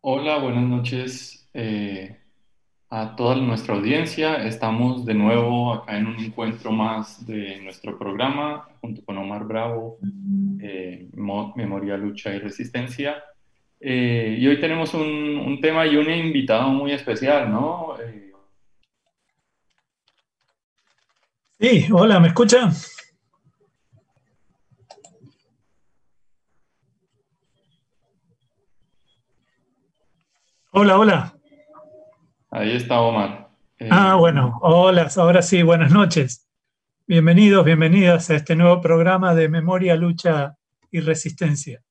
Hola, buenas noches eh, a toda nuestra audiencia. Estamos de nuevo acá en un encuentro más de nuestro programa junto con Omar Bravo, eh, Mo- Memoria, Lucha y Resistencia. Eh, y hoy tenemos un, un tema y un invitado muy especial, ¿no? Sí, hola, ¿me escucha? Hola, hola. ahí está Omar. Eh, Ah, bueno, hola, ahora sí, buenas noches. Bienvenidos, bienvenidas a este nuevo programa de Memoria, Lucha y Resistencia.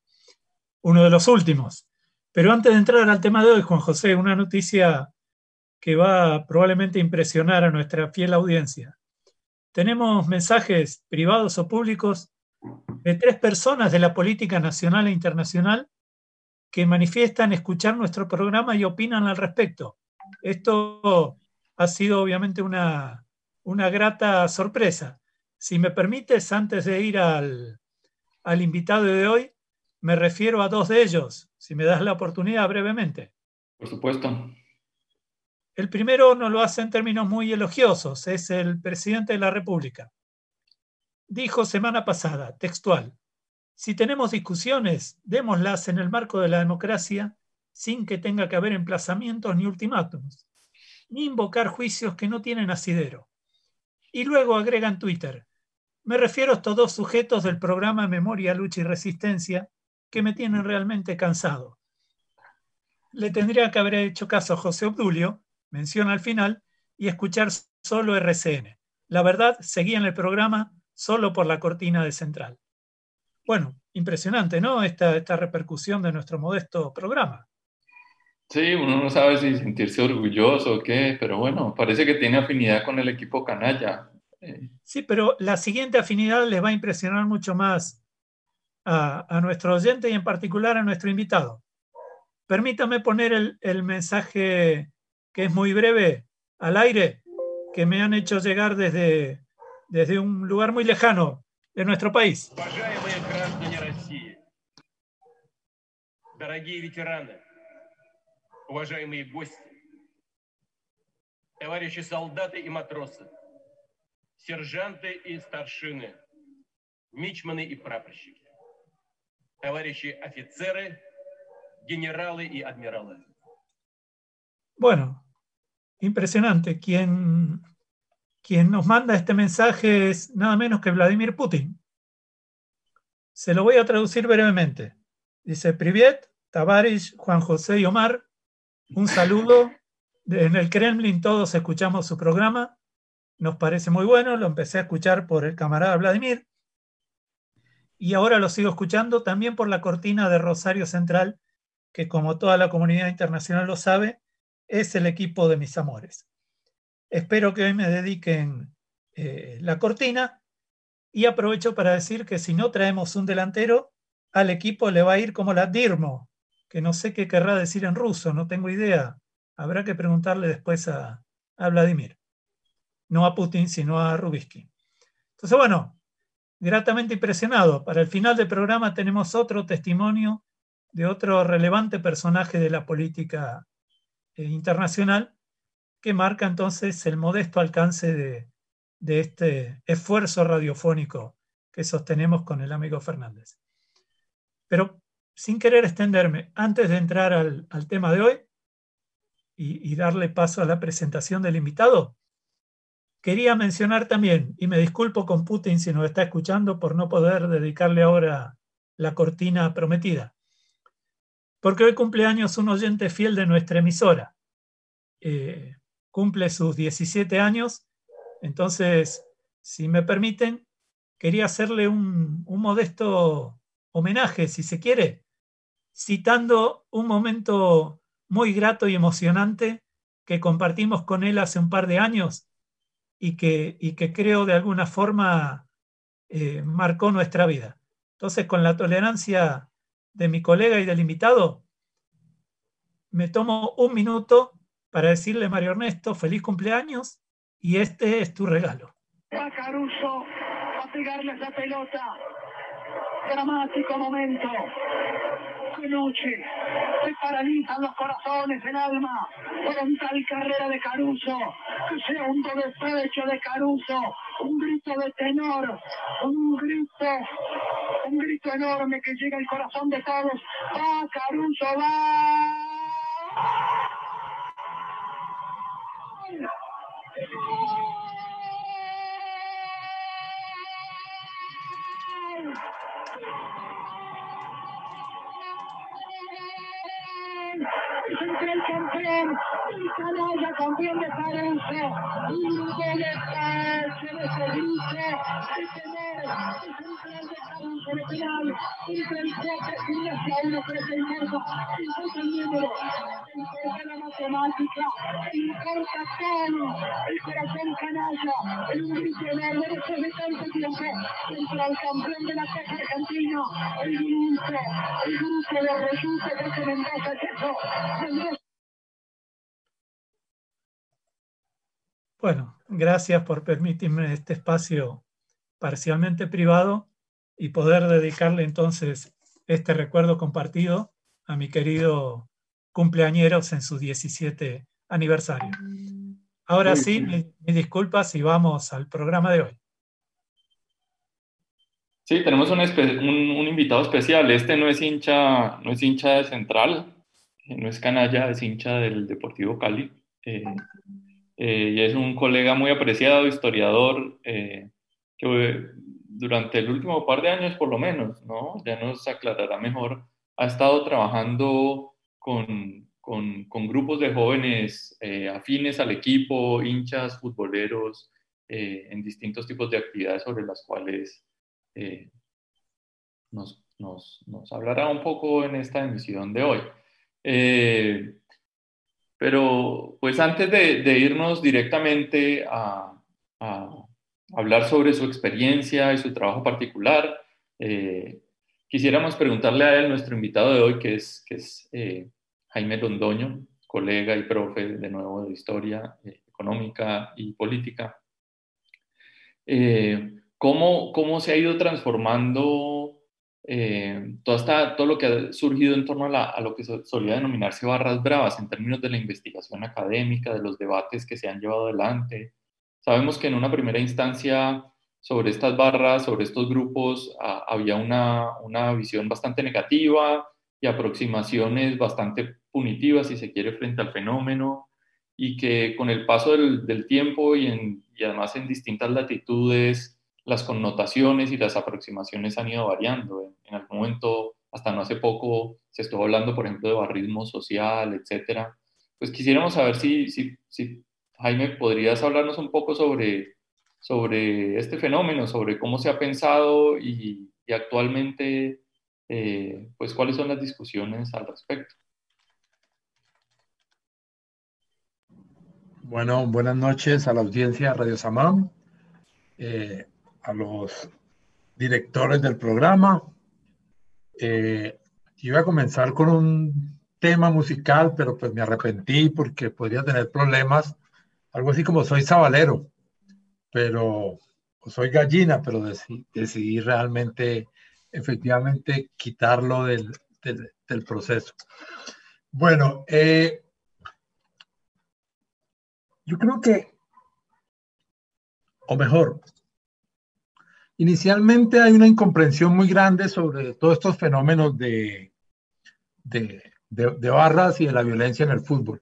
Uno de los últimos. Pero antes de entrar al tema de hoy, Juan José, una noticia que va probablemente a impresionar a nuestra fiel audiencia. Tenemos mensajes privados o públicos de tres personas de la política nacional e internacional que manifiestan escuchar nuestro programa y opinan al respecto. Esto ha sido obviamente una, una grata sorpresa. Si me permites, antes de ir al, al invitado de hoy, me refiero a dos de ellos, si me das la oportunidad brevemente. por supuesto. El primero nos lo hace en términos muy elogiosos, es el presidente de la República. Dijo semana pasada, textual, si tenemos discusiones, démoslas en el marco de la democracia sin que tenga que haber emplazamientos ni ultimátums, ni invocar juicios que no tienen asidero. Y luego agrega en Twitter, me refiero a estos dos sujetos del programa Memoria, Lucha y Resistencia que me tienen realmente cansado. Le tendría que haber hecho caso a José Obdulio, menciona al final, y escuchar solo RCN. La verdad, seguía en el programa solo por la cortina de central. Bueno, impresionante, ¿no? Esta, esta repercusión de nuestro modesto programa. Sí, uno no sabe si sentirse orgulloso o qué, pero bueno, parece que tiene afinidad con el equipo canalla. Eh, sí, pero la siguiente afinidad les va a impresionar mucho más a, a nuestro oyente y en particular a nuestro invitado. Permítame poner el, el, mensaje que es muy breve al aire, que me han hecho llegar desde, desde un lugar muy lejano de nuestro país. Дорогие ветераны, уважаемые гости, товарищи солдаты и матросы, сержанты и старшины, мичманы и прапорщики, товарищи офицеры, генералы и адмиралы. Bueno, impresionante. Quien, quien nos manda este mensaje es nada menos que Vladimir Putin. Se lo voy a traducir brevemente. Dice, Privet, Tavares, Juan José y Omar, un saludo. En el Kremlin todos escuchamos su programa. Nos parece muy bueno. Lo empecé a escuchar por el camarada Vladimir. Y ahora lo sigo escuchando también por la cortina de Rosario Central, que como toda la comunidad internacional lo sabe, es el equipo de mis amores. Espero que hoy me dediquen eh, la cortina y aprovecho para decir que si no traemos un delantero, al equipo le va a ir como la Dirmo, que no sé qué querrá decir en ruso, no tengo idea. Habrá que preguntarle después a, a Vladimir. No a Putin, sino a Rubisky. Entonces, bueno, gratamente impresionado. Para el final del programa tenemos otro testimonio de otro relevante personaje de la política eh, internacional que marca entonces el modesto alcance de, de este esfuerzo radiofónico que sostenemos con el amigo Fernández. Pero sin querer extenderme, antes de entrar al, al tema de hoy y, darle paso a la presentación del invitado, quería mencionar también, y me disculpo con Putin si nos está escuchando por no poder dedicarle ahora la cortina prometida, porque hoy cumpleaños un oyente fiel de nuestra emisora. Eh, cumple sus 17 años, entonces, si me permiten, quería hacerle un, un modesto homenaje, si se quiere, citando un momento muy grato y emocionante que compartimos con él hace un par de años y que, y que creo de alguna forma eh, marcó nuestra vida. Entonces, con la tolerancia de mi colega y del invitado, me tomo un minuto para decirle, Mario Ernesto, feliz cumpleaños y este es tu regalo. Va Caruso a pegarle esa pelota. Dramático momento. esta noche se paralizan los corazones, el alma, por tal carrera de Caruso, que sea un despecho de Caruso, un grito de tenor, un grito, un grito enorme que llega al corazón de todos. ¡Va, Caruso, va! El campeón, canalla campeón de Parense, un de ese grito, de tener, es un plan de Parense de penal, un 37, un hacia uno, pero que importa, importa el número, importa la matemática, importa todo, el corazón canalla, en un grito enorme después de tanto tiempo, contra el campeón de la Copa Argentina, el grupo, el grupo de Reyuso que se Mendoza, Checo, Bueno, gracias por permitirme este espacio parcialmente privado y poder dedicarle entonces este recuerdo compartido a mi querido cumpleañeros en su 17 aniversario. Ahora sí, mis mi disculpas y vamos al programa de hoy. Sí, tenemos un, un, invitado especial. Este no es hincha, no es hincha de Central, no es canalla, es hincha del Deportivo Cali. Eh, eh, y es un colega muy apreciado, historiador, eh, que durante el último par de años por lo menos, ¿no? ya nos aclarará mejor, ha estado trabajando con, con, con grupos de jóvenes eh, afines al equipo, hinchas, futboleros, en distintos tipos de actividades sobre las cuales nos, nos, nos, hablará un poco en esta emisión de hoy. Pero pues antes de, irnos directamente a, hablar sobre su experiencia y su trabajo particular, eh, quisiéramos preguntarle a él, nuestro invitado de hoy, que es, que es eh, Jaime Londoño, colega y profe de nuevo de Historia eh, Económica y Política. ¿cómo, ¿Cómo se ha ido transformando eh, todo, todo lo que ha surgido en torno a, lo que solía denominarse barras bravas en términos de la investigación académica, de los debates que se han llevado adelante. Sabemos que en una primera instancia sobre estas barras, sobre estos grupos, había una, una, visión bastante negativa y aproximaciones bastante punitivas, si se quiere, frente al fenómeno, y que con el paso del, del tiempo y, en, y además en distintas latitudes, las connotaciones y las aproximaciones han ido variando. En, algún momento, hasta no hace poco, se estuvo hablando, por ejemplo, de barrismo social, etcétera. Pues quisiéramos saber si, si, si, Jaime, podrías hablarnos un poco sobre, sobre este fenómeno, sobre cómo se ha pensado y, actualmente, eh, pues cuáles son las discusiones al respecto. Bueno, buenas noches a la audiencia de Radio Samam. Eh, a los directores del programa. Eh, iba a comenzar con un tema musical, pero pues me arrepentí porque podría tener problemas. Algo así como soy sabalero, pero soy gallina, pero decidí, realmente, efectivamente, quitarlo del, del, proceso. Bueno, eh, yo creo que, o mejor, Inicialmente hay una incomprensión muy grande sobre todos estos fenómenos de, de, barras y de la violencia en el fútbol.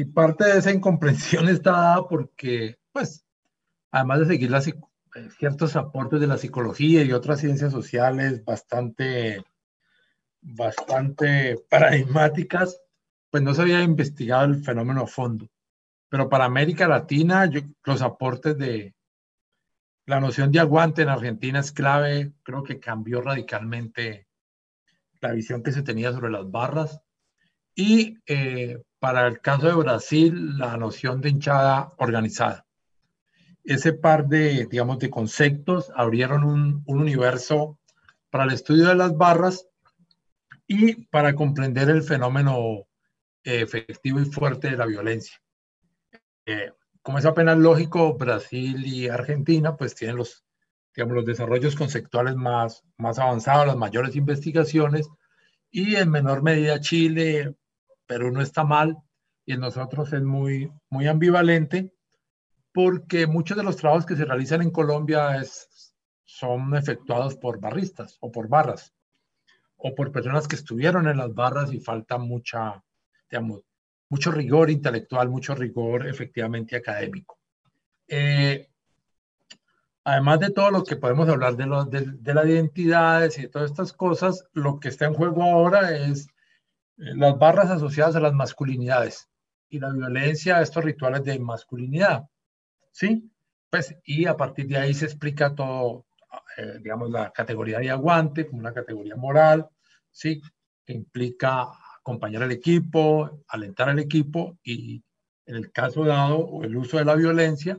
Y parte de esa incomprensión está dada porque, pues, además de seguir las, eh, ciertos aportes de la psicología y otras ciencias sociales bastante, bastante paradigmáticas, pues no se había investigado el fenómeno a fondo. Pero para América Latina, los aportes de, la noción de aguante en Argentina es clave, creo que cambió radicalmente la visión que se tenía sobre las barras. Y eh, para el caso de Brasil, la noción de hinchada organizada. Ese par de, digamos, de conceptos abrieron un, universo para el estudio de las barras y para comprender el fenómeno eh, efectivo y fuerte de la violencia. Eh, como es apenas lógico, Brasil y Argentina pues tienen los, digamos, los desarrollos conceptuales más, más avanzados, las mayores investigaciones, y en menor medida Chile, pero no está mal, y en nosotros es muy, muy ambivalente, porque muchos de los trabajos que se realizan en Colombia son efectuados por barristas o por barras, o por personas que estuvieron en las barras y falta mucha, digamos, mucho rigor intelectual, mucho rigor efectivamente académico. Eh, además de todo lo que podemos hablar de, de, las identidades y de todas estas cosas, lo que está en juego ahora es las barras asociadas a las masculinidades y la violencia a estos rituales de masculinidad. ¿Sí? Pues, y a partir de ahí se explica todo, eh, digamos, la categoría de aguante como una categoría moral, ¿sí? Que implica acompañar al equipo, alentar al equipo y en el caso dado, el uso de la violencia,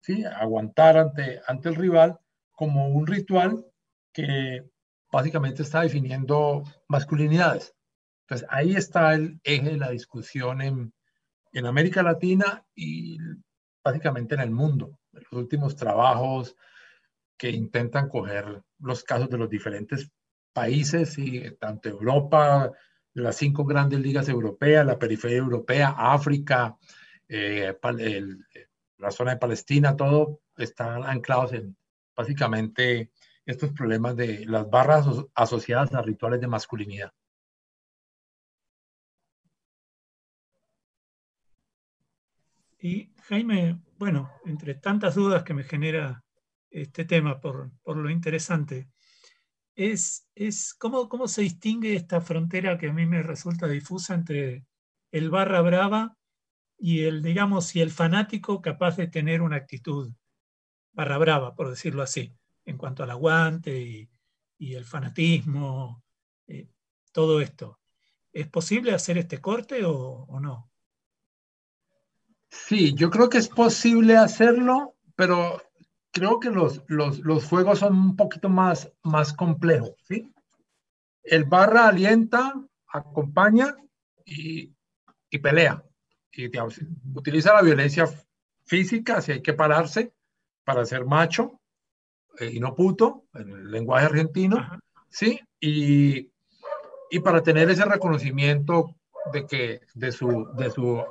¿sí? aguantar ante, ante el rival como un ritual que básicamente está definiendo masculinidades. Entonces ahí está el eje de la discusión en, en América Latina y básicamente en el mundo. Los últimos trabajos que intentan coger los casos de los diferentes países, y tanto Europa, las cinco grandes ligas europeas, la periferia europea, África, eh, la zona de Palestina, todo están anclados en básicamente estos problemas de las barras asociadas a rituales de masculinidad. Y Jaime, bueno, entre tantas dudas que me genera este tema por, por lo interesante, es, es ¿cómo, ¿cómo, se distingue esta frontera que a mí me resulta difusa entre el barra brava y el, digamos, y el fanático capaz de tener una actitud barra brava, por decirlo así, en cuanto al aguante y, y el fanatismo, eh, todo esto. ¿Es posible hacer este corte o, o no? Sí, yo creo que es posible hacerlo, pero creo que los, los, los, juegos son un poquito más, más complejos, ¿sí? El barra alienta, acompaña y, y pelea. Y, digamos, utiliza la violencia física si hay que pararse para ser macho eh, y no puto, en el lenguaje argentino, ¿sí? Y, y, para tener ese reconocimiento de, que, de, su, de su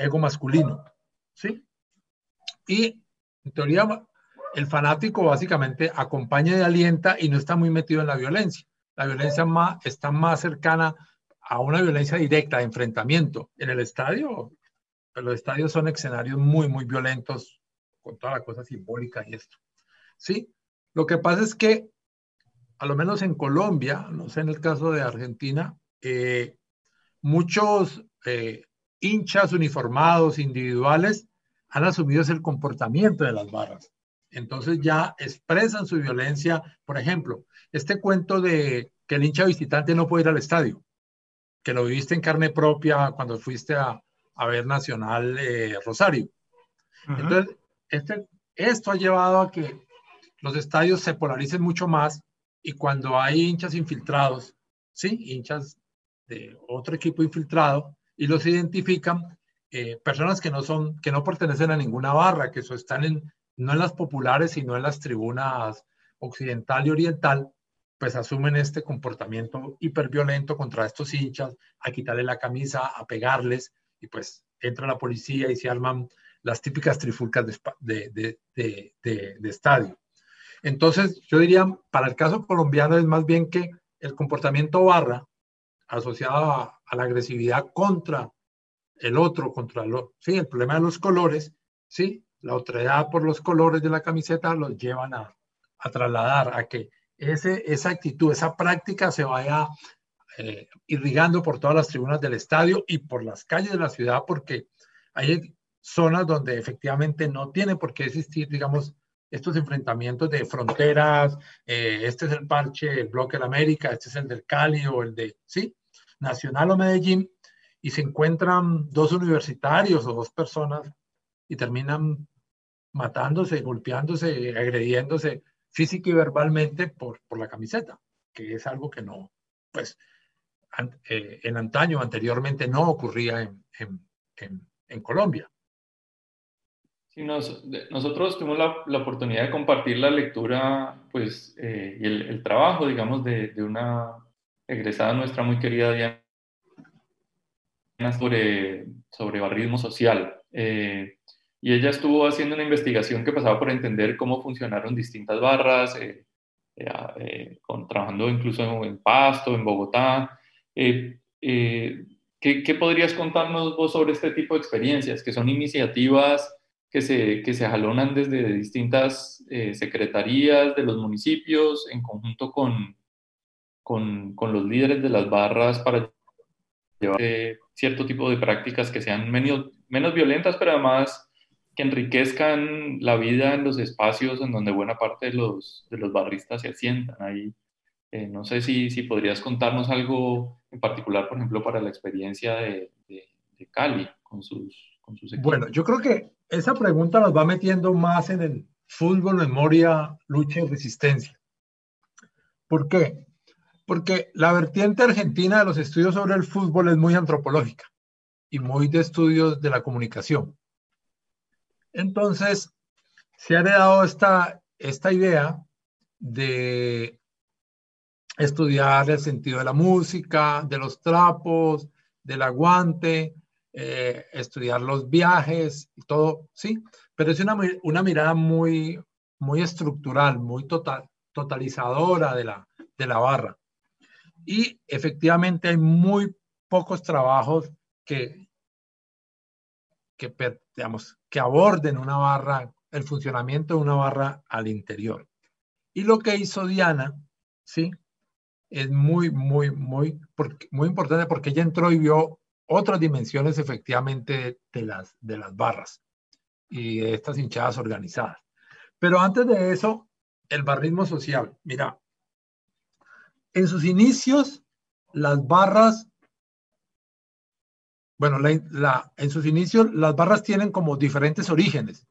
ego masculino, ¿sí? Y en teoría el fanático básicamente acompaña y alienta y no está muy metido en la violencia. La violencia más, está más cercana a una violencia directa, de enfrentamiento. En el estadio, los estadios son escenarios muy, muy violentos, con toda la cosa simbólica y esto. Sí, lo que pasa es que, a lo menos en Colombia, no sé en el caso de Argentina, eh, muchos eh, hinchas uniformados, individuales, han asumido ese comportamiento de las barras entonces ya expresan su violencia. Por ejemplo, este cuento de que el hincha visitante no puede ir al estadio, que lo viviste en carne propia cuando fuiste a, ver Nacional eh, Rosario. Entonces, este, esto ha llevado a que los estadios se polaricen mucho más y cuando hay hinchas infiltrados, ¿sí? Hinchas de otro equipo infiltrado y los identifican, eh, personas que no son, que no pertenecen a ninguna barra, que están en, no en las populares, sino en las tribunas occidental y oriental, pues asumen este comportamiento hiperviolento contra estos hinchas, a quitarle la camisa, a pegarles, y pues entra la policía y se arman las típicas trifulcas de, estadio. Entonces, yo diría, para el caso colombiano es más bien que el comportamiento barra, asociado a, la agresividad contra el otro, contra el, sí, el problema de los colores, sí, la otredad por los colores de la camiseta los llevan a, trasladar a que ese, esa actitud, esa práctica se vaya eh, irrigando por todas las tribunas del estadio y por las calles de la ciudad, porque hay zonas donde efectivamente no tiene por qué existir, digamos, estos enfrentamientos de fronteras, eh, este es el parche, el bloque de la América, este es el del Cali o el de, sí, Nacional o Medellín, y se encuentran dos universitarios o dos personas y terminan matándose, golpeándose, agrediéndose física y verbalmente por, por la camiseta, que es algo que no, pues, eh, en antaño, anteriormente, no ocurría en, en, en, Colombia. Sí, nosotros tuvimos la, la, oportunidad de compartir la lectura, pues, eh, y el, el, trabajo, digamos, de, de una egresada nuestra muy querida Diana sobre, sobre barrismo social. Eh, y ella estuvo haciendo una investigación que pasaba por entender cómo funcionaron distintas barras, eh, eh, con, trabajando incluso en Pasto, en Bogotá. ¿qué, ¿qué, podrías contarnos vos sobre este tipo de experiencias, que son iniciativas que se, que se jalonan desde distintas secretarías de los municipios en conjunto con, con, con los líderes de las barras para llevar cierto tipo de prácticas que sean menos, menos violentas, pero además que enriquezcan la vida en los espacios en donde buena parte de los, de los barristas se asientan. Ahí, eh, no sé si, si podrías contarnos algo en particular, por ejemplo, para la experiencia de, de, Cali con sus, con sus equipos. Bueno, yo creo que esa pregunta nos va metiendo más en el fútbol, memoria, lucha y resistencia. ¿Por qué? Porque la vertiente argentina de los estudios sobre el fútbol es muy antropológica y muy de estudios de la comunicación. Entonces, se ha heredado esta, esta idea de estudiar el sentido de la música, de los trapos, del aguante, eh, estudiar los viajes y todo, sí, pero es una, una mirada muy, muy estructural, muy total, totalizadora de la, de la barra. Y efectivamente hay muy pocos trabajos que, que, digamos, que aborden una barra, el funcionamiento de una barra al interior. Y lo que hizo Diana, ¿sí? Es muy, muy, muy, muy importante porque ella entró y vio otras dimensiones efectivamente de las, de las barras y de estas hinchadas organizadas. Pero antes de eso, el barrismo social. Mira, en sus inicios, las barras, bueno, en sus inicios, las barras tienen como diferentes orígenes,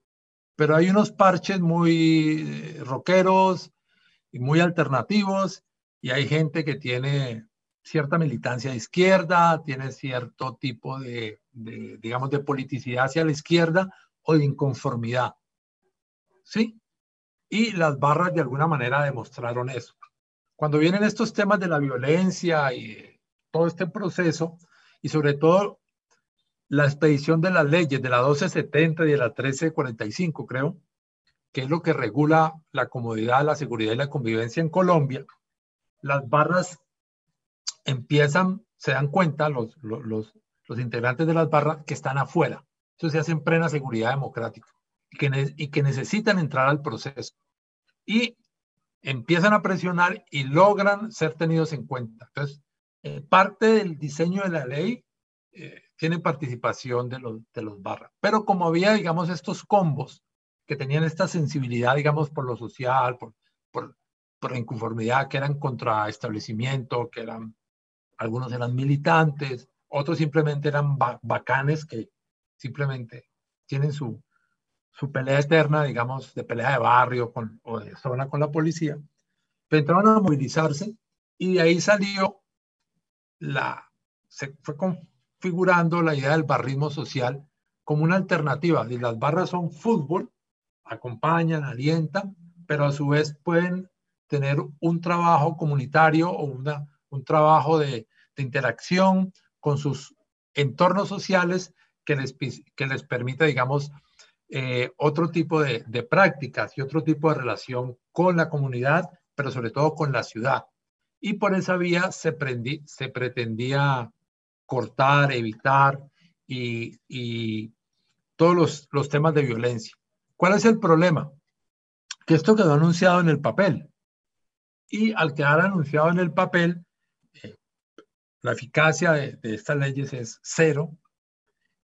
pero hay unos parches muy eh, rockeros y muy alternativos, y hay gente que tiene cierta militancia de izquierda, tiene cierto tipo de, de, digamos, de politicidad hacia la izquierda o de inconformidad. ¿Sí? Y las barras de alguna manera demostraron eso cuando vienen estos temas de la violencia y todo este proceso, y sobre todo la expedición de las leyes de la 1270 y de la 1345, creo, que es lo que regula la comodidad, la seguridad y la convivencia en Colombia, las barras empiezan, se dan cuenta los, los, los, integrantes de las barras que están afuera. Entonces se hacen plena seguridad democrática y que, y que necesitan entrar al proceso. Y empiezan a presionar y logran ser tenidos en cuenta. Entonces, eh, parte del diseño de la ley eh, tiene participación de los, de los barras. Pero como había, digamos, estos combos que tenían esta sensibilidad, digamos, por lo social, por, por, por inconformidad, que eran contra establecimiento, que eran, algunos eran militantes, otros simplemente eran bacanes que simplemente tienen su, su pelea eterna, digamos, de pelea de barrio con, o de zona con la policía, entraron a movilizarse y de ahí salió la, se fue configurando la idea del barrismo social como una alternativa. Y las barras son fútbol, acompañan, alientan, pero a su vez pueden tener un trabajo comunitario o una, un trabajo de, de interacción con sus entornos sociales que les, que les permita, digamos, eh, otro tipo de, prácticas y otro tipo de relación con la comunidad, pero sobre todo con la ciudad. Y por esa vía se, se pretendía cortar, evitar y, todos los, los, temas de violencia. ¿Cuál es el problema? Que esto quedó anunciado en el papel. Y al quedar anunciado en el papel, eh, la eficacia de, de, estas leyes es cero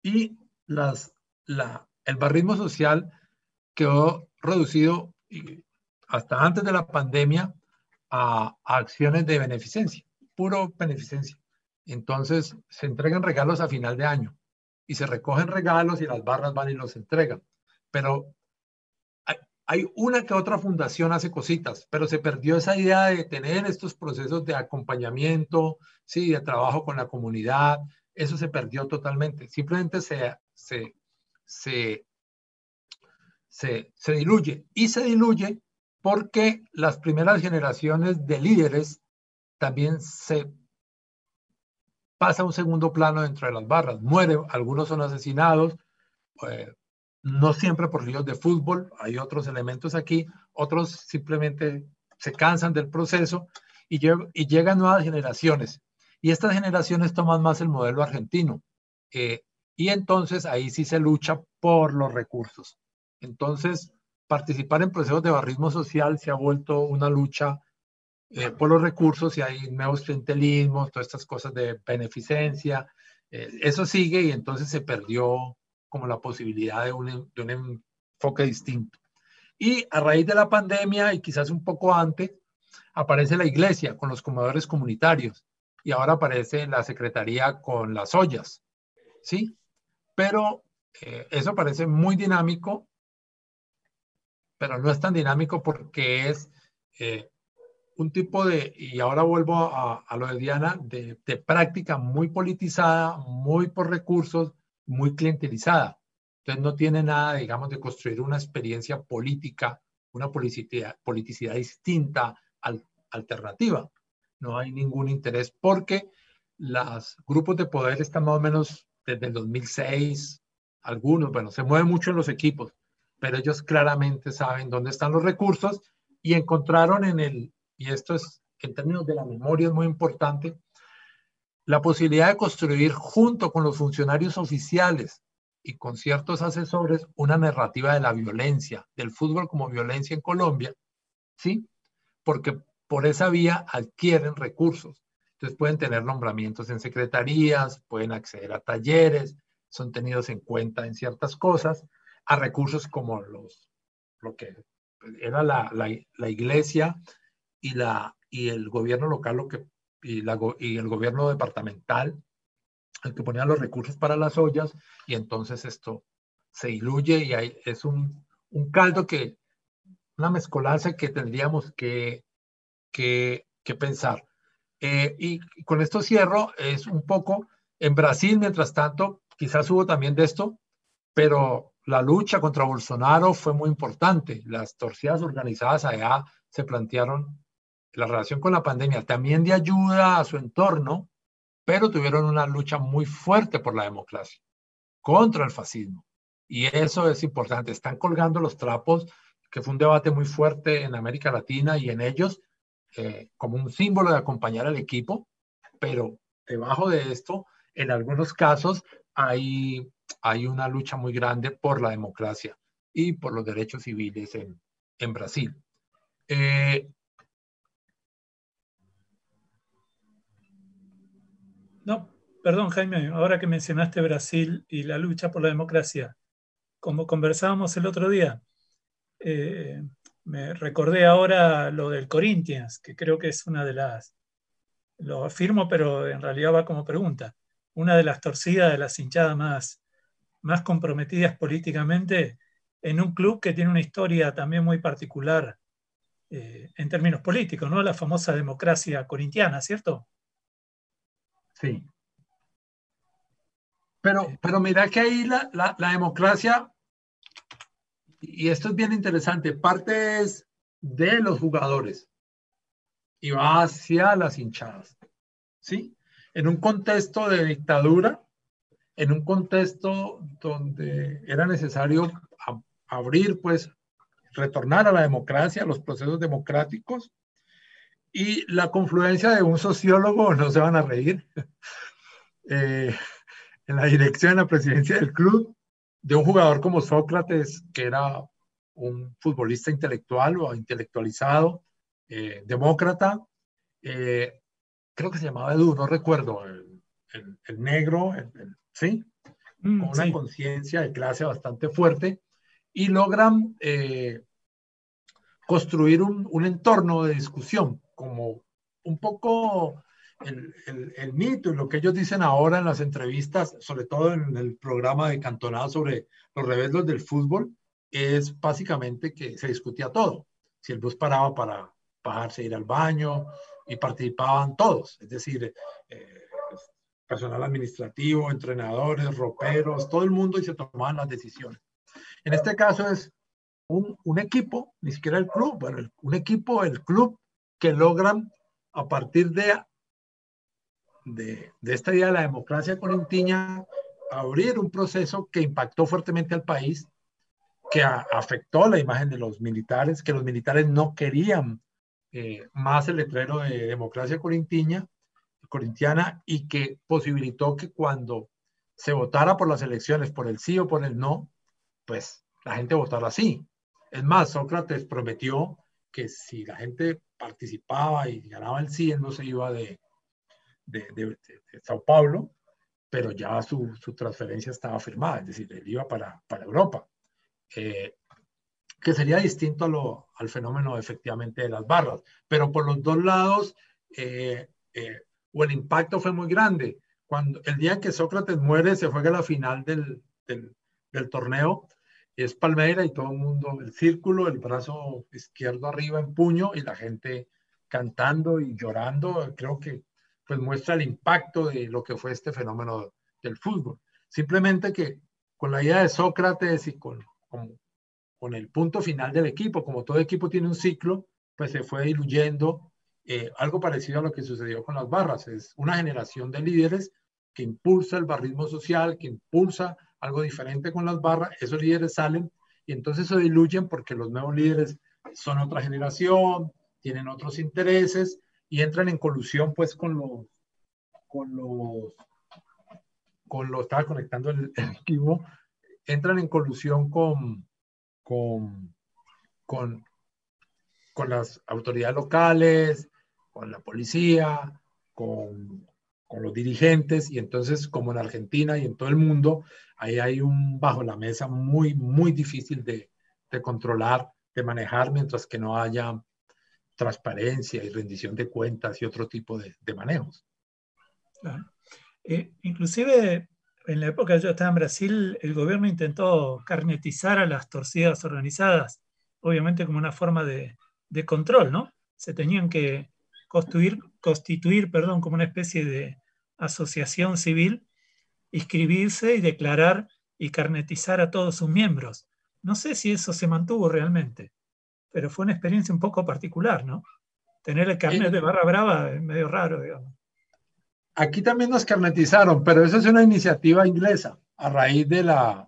y las, la, el barrismo social quedó reducido hasta antes de la pandemia a, acciones de beneficencia, puro beneficencia. Entonces se entregan regalos a final de año y se recogen regalos y las barras van y los entregan. Pero hay, una que otra fundación hace cositas, pero se perdió esa idea de tener estos procesos de acompañamiento, sí, de trabajo con la comunidad. Eso se perdió totalmente. Simplemente se se, se, diluye. Y se diluye porque las primeras generaciones de líderes también se pasa a un segundo plano dentro de las barras. Mueren, algunos son asesinados, eh, no siempre por líos de fútbol, hay otros elementos aquí, otros simplemente se cansan del proceso y, y llegan nuevas generaciones. Y estas generaciones toman más el modelo argentino. Eh, y entonces ahí sí se lucha por los recursos. Entonces, participar en procesos de barrismo social se ha vuelto una lucha eh, por los recursos y hay nuevos clientelismos, todas estas cosas de beneficencia. Eh, eso sigue y entonces se perdió como la posibilidad de un, de un enfoque distinto. Y a raíz de la pandemia y quizás un poco antes, aparece la iglesia con los comedores comunitarios y ahora aparece la secretaría con las ollas, ¿sí? Pero eh, eso parece muy dinámico, pero no es tan dinámico porque es eh, un tipo de, y ahora vuelvo a, lo de Diana, de, de, práctica muy politizada, muy por recursos, muy clientelizada. Entonces no tiene nada, digamos, de construir una experiencia política, una politicidad, politicidad distinta, al, alternativa. No hay ningún interés porque los grupos de poder están más o menos desde el 2006, algunos, bueno, se mueven mucho en los equipos, pero ellos claramente saben dónde están los recursos y encontraron en el, y esto es en términos de la memoria es muy importante, la posibilidad de construir junto con los funcionarios oficiales y con ciertos asesores una narrativa de la violencia, del fútbol como violencia en Colombia, ¿sí? Porque por esa vía adquieren recursos. Entonces pueden tener nombramientos en secretarías, pueden acceder a talleres, son tenidos en cuenta en ciertas cosas, a recursos como los, lo que era la, la, iglesia y, la, y el gobierno local lo que, y, la, y el gobierno departamental el que ponía los recursos para las ollas y entonces esto se diluye y hay, es un, un caldo que, una mezcolanza que tendríamos que, que, que pensar. Eh, y con esto cierro, es un poco, en Brasil, mientras tanto, quizás hubo también de esto, pero la lucha contra Bolsonaro fue muy importante. Las torcidas organizadas allá se plantearon la relación con la pandemia, también de ayuda a su entorno, pero tuvieron una lucha muy fuerte por la democracia, contra el fascismo. Y eso es importante. Están colgando los trapos, que fue un debate muy fuerte en América Latina y en ellos, eh, como un símbolo de acompañar al equipo, pero debajo de esto, en algunos casos, hay, hay una lucha muy grande por la democracia y por los derechos civiles en, en Brasil. Eh, No, perdón Jaime, ahora que mencionaste Brasil y la lucha por la democracia, como conversábamos el otro día, eh, me recordé ahora lo del Corinthians, que creo que es una de las, lo afirmo, pero en realidad va como pregunta, una de las torcidas de las hinchadas más, más comprometidas políticamente en un club que tiene una historia también muy particular eh, en términos políticos, ¿no? La famosa democracia corintiana, ¿cierto? Sí. Pero, pero mira que ahí la, la, la, democracia, y esto es bien interesante, parte es de los jugadores y va hacia las hinchadas. ¿Sí? En un contexto de dictadura, en un contexto donde era necesario abrir, pues, retornar a la democracia, a los procesos democráticos, y la confluencia de un sociólogo, no se van a reír, eh, en la dirección de la presidencia del club, de un jugador como Sócrates, que era un futbolista intelectual o intelectualizado, eh, demócrata, eh, creo que se llamaba Edu, no recuerdo, el, el, el negro, el, ¿sí? Mm, con una sí. conciencia de clase bastante fuerte, y logran eh, construir un, un entorno de discusión como un poco el, el, el, mito y lo que ellos dicen ahora en las entrevistas, sobre todo en el programa de Cantonada sobre los rebeldes del fútbol, es básicamente que se discutía todo. Si el bus paraba para bajarse, ir al baño, y participaban todos, es decir, eh, personal administrativo, entrenadores, roperos, todo el mundo y se tomaban las decisiones. En este caso es un, un equipo, ni siquiera el club, bueno, un equipo, el club que logran a partir de, de, de esta idea de la democracia corintiña, abrir un proceso que impactó fuertemente al país, que afectó la imagen de los militares, que los militares no querían eh, más el letrero de democracia corintiana, corintiana y que posibilitó que cuando se votara por las elecciones por el sí o por el no, pues la gente votara sí. Es más, Sócrates prometió que si la gente participaba y ganaba el sí, él no se iba de, de, de, Sao Paulo, pero ya su, su, transferencia estaba firmada, es decir, él iba para, para Europa. Eh, que sería distinto a lo, al fenómeno efectivamente de las barras, pero por los dos lados, eh, eh, o el impacto fue muy grande. Cuando el día que Sócrates muere, se juega la final del, del, del torneo, es Palmeira y todo el mundo, el círculo, el brazo izquierdo arriba en puño y la gente cantando y llorando, creo que pues muestra el impacto de lo que fue este fenómeno del fútbol. Simplemente que con la idea de Sócrates y con, con, el punto final del equipo, como todo equipo tiene un ciclo, pues se fue diluyendo eh, algo parecido a lo que sucedió con las barras. Es una generación de líderes que impulsa el barrismo social, que impulsa algo diferente con las barras, esos líderes salen y entonces se diluyen porque los nuevos líderes son otra generación, tienen otros intereses y entran en colusión pues con los, con los, con los, estaba conectando el, equipo, entran en colusión con, con, con, con las autoridades locales, con la policía, con, con los dirigentes y entonces como en Argentina y en todo el mundo, ahí hay un bajo la mesa muy, muy difícil de, de controlar, de manejar, mientras que no haya transparencia y rendición de cuentas y otro tipo de, manejos. Claro. Eh, inclusive en la época que yo estaba en Brasil, el gobierno intentó carnetizar a las torcidas organizadas, obviamente como una forma de, de control, ¿no? Se tenían que constituir, constituir perdón, como una especie de asociación civil, inscribirse y declarar y carnetizar a todos sus miembros. No sé si eso se mantuvo realmente, pero fue una experiencia un poco particular, ¿no? Tener el carnet de barra brava es medio raro, digamos. Aquí también nos carnetizaron, pero eso es una iniciativa inglesa a raíz de la,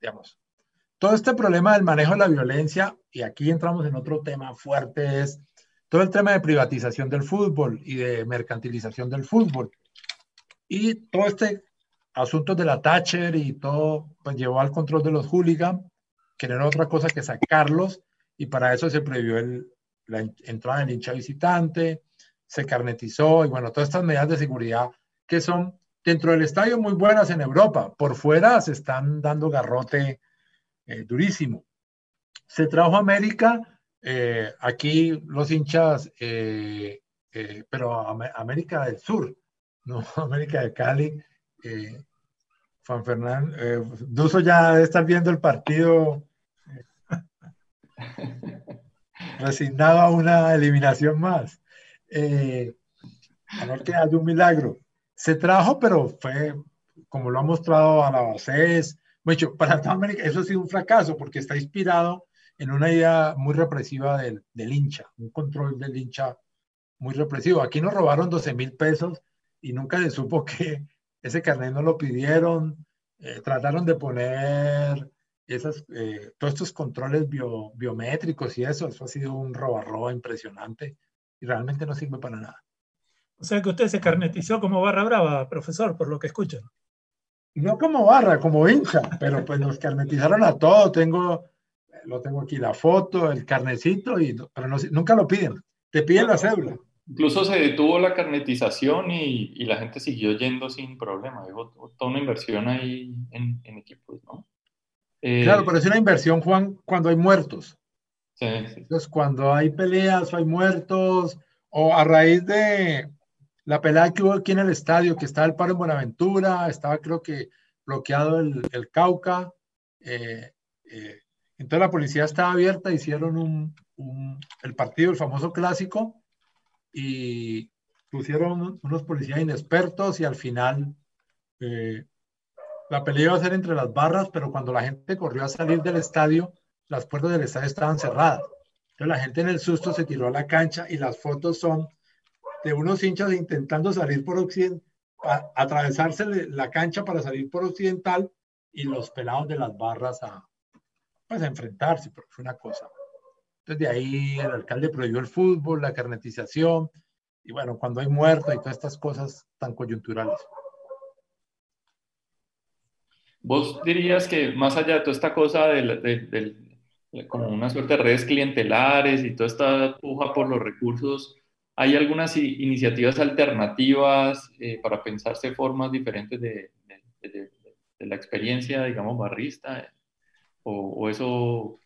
digamos, todo este problema del manejo de la violencia, y aquí entramos en otro tema fuerte, es todo el tema de privatización del fútbol y de mercantilización del fútbol. Y todo este asunto de la Thatcher y todo, pues llevó al control de los hooligans, que no era otra cosa que sacarlos, y para eso se prohibió el, la entrada del hincha visitante, se carnetizó, y bueno, todas estas medidas de seguridad que son dentro del estadio muy buenas en Europa, por fuera se están dando garrote eh, durísimo. Se trajo América eh, aquí los hinchas, eh, pero América del Sur, no América de Cali. Juan Fernando, Duso ya estar viendo el partido resignado a una eliminación más. a ver qué hay un milagro. Se trajo, pero fue, como lo ha mostrado a la mucho, para América, eso ha sido un fracaso porque está inspirado en una idea muy represiva del, del hincha, un control del hincha muy represivo. Aquí nos robaron 12 mil pesos y nunca se supo que ese carnet no lo pidieron. Eh, trataron de poner esas, eh, todos estos controles bio, biométricos y eso. Eso ha sido un robarroba impresionante y realmente no sirve para nada. O sea que usted se carnetizó como barra brava, profesor, por lo que escucho. No como barra, como hincha, pero pues nos carnetizaron a todos. Tengo lo tengo aquí, la foto, el carnecito, y, pero no, nunca lo piden. Te piden la cédula. Incluso se detuvo la carnetización y, y, la gente siguió yendo sin problema. Hubo toda una inversión ahí en, en equipos, ¿no? Eh, claro, pero es una inversión, Juan, cuando hay muertos. Sí, sí. Entonces, cuando hay peleas o hay muertos, o a raíz de la pelea que hubo aquí en el estadio, que estaba el paro en Buenaventura, estaba creo que bloqueado el, el Cauca, eh, eh, entonces la policía estaba abierta, hicieron un, un, el partido, el famoso clásico, y pusieron unos policías inexpertos y al final eh, la pelea iba a ser entre las barras, pero cuando la gente corrió a salir del estadio, las puertas del estadio estaban cerradas. Entonces la gente en el susto se tiró a la cancha y las fotos son de unos hinchas intentando salir por occidental, atravesarse la cancha para salir por occidental y los pelados de las barras a, pues, a enfrentarse, porque fue una cosa. Entonces de ahí el alcalde prohibió el fútbol, la carnetización, y bueno, cuando hay muertos y todas estas cosas tan coyunturales. ¿Vos dirías que más allá de toda esta cosa de, como una suerte de redes clientelares y toda esta puja por los recursos, ¿hay algunas iniciativas alternativas eh, para pensarse formas diferentes de, la experiencia, digamos, barrista? ¿O, eso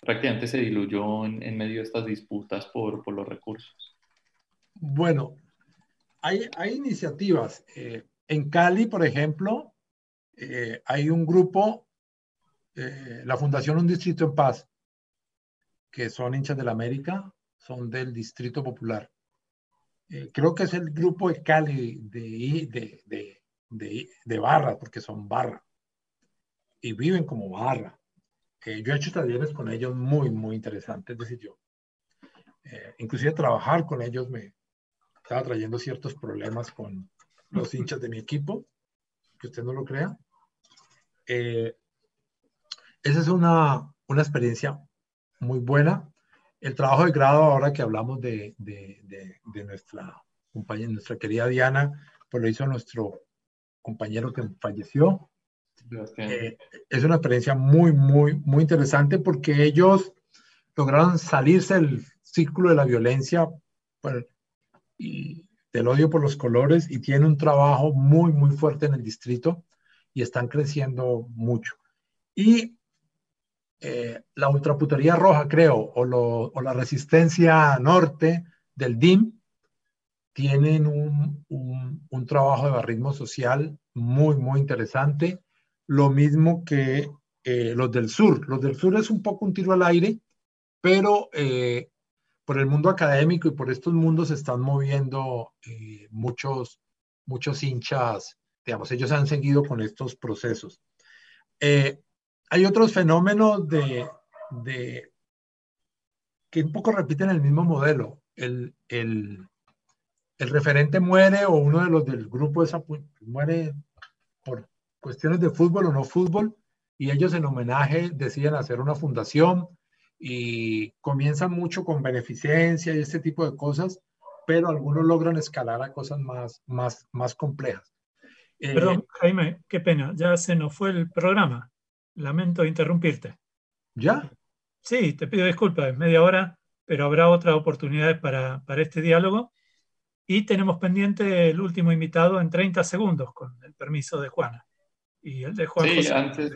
prácticamente se diluyó en, medio de estas disputas por, por los recursos? Bueno, hay, hay iniciativas. Eh, en Cali, por ejemplo, eh, hay un grupo, eh, la Fundación Un Distrito en Paz, que son hinchas de la América, son del Distrito Popular. creo que es el grupo de Cali de, de, de, de, barra, porque son barra. Y viven como barra. yo he hecho talleres con ellos muy, muy interesantes, es decir, yo. inclusive trabajar con ellos me, estaba trayendo ciertos problemas con los hinchas de mi equipo, que usted no lo crea. Eh, esa es una, una, experiencia muy buena. El trabajo de grado, ahora que hablamos de, de, de, nuestra compañera, nuestra querida Diana, pues lo hizo nuestro compañero que falleció. Eh, es una experiencia muy, muy, muy interesante porque ellos lograron salirse del círculo de la violencia y del odio por los colores y tiene un trabajo muy, muy fuerte en el distrito y están creciendo mucho. Y eh, la ultraputería roja, creo, o, la resistencia norte del DIM, tienen un, un, trabajo de barrismo social muy, muy interesante. Lo mismo que eh, los del sur. Los del sur es un poco un tiro al aire, pero eh, por el mundo académico y por estos mundos se están moviendo eh, muchos, muchos hinchas, digamos, ellos han seguido con estos procesos. Eh, hay otros fenómenos de, que un poco repiten el mismo modelo. El, el, el referente muere o uno de los del grupo esa, muere por cuestiones de fútbol o no fútbol y ellos en homenaje deciden hacer una fundación y comienzan mucho con beneficencia y este tipo de cosas, pero algunos logran escalar a cosas más, más, más complejas. Eh, Perdón, Jaime, qué pena, ya se nos fue el programa. Lamento interrumpirte. ¿Ya? Sí, te pido disculpas, es media hora, pero habrá otras oportunidades para, para este diálogo. Y tenemos pendiente el último invitado en 30 segundos, con el permiso de Juana. Y el de Juan sí, antes,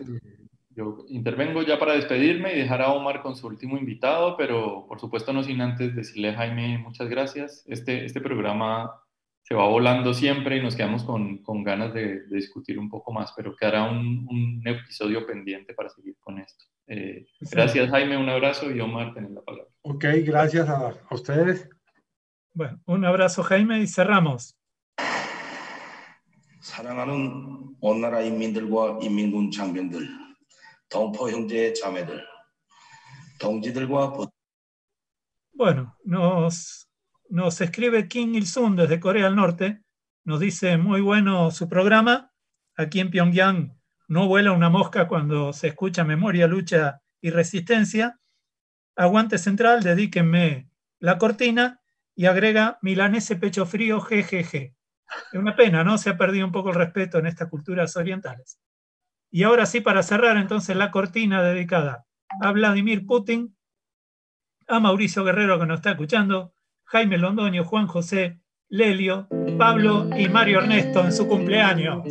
yo intervengo ya para despedirme y dejar a Omar con su último invitado, pero por supuesto no sin antes decirle a Jaime muchas gracias. Este, este programa se va volando siempre y nos quedamos con, con ganas de, discutir un poco más, pero quedará un, un episodio pendiente para seguir con esto. Eh, gracias Jaime, un abrazo y Omar, tenés la palabra. Ok, gracias a, a ustedes. Bueno, un abrazo Jaime y cerramos. 사랑하는 온 나라 인민들과 인민군 장병들 bueno, nos, nos escribe Kim Il-sung desde Corea del Norte. Nos dice, muy bueno su programa. Aquí en Pyongyang no vuela una mosca cuando se escucha memoria, lucha y resistencia. Aguante central, dedíquenme la cortina y agrega milanese pecho frío, jejeje. Es una pena, ¿no? Se ha perdido un poco el respeto en estas culturas orientales. Y ahora sí, para cerrar entonces la cortina dedicada a Vladimir Putin, a Mauricio Guerrero que nos está escuchando, Jaime Londoño, Juan José, Lelio, Pablo y Mario Ernesto en su cumpleaños.